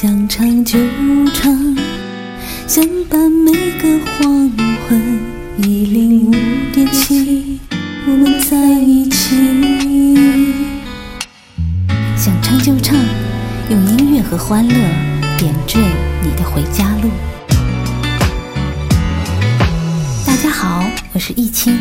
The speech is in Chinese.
想唱就唱想伴每个黄昏一零五点七我们在一起。想唱就唱用音乐和欢乐点缀你的回家路。大家好我是易清。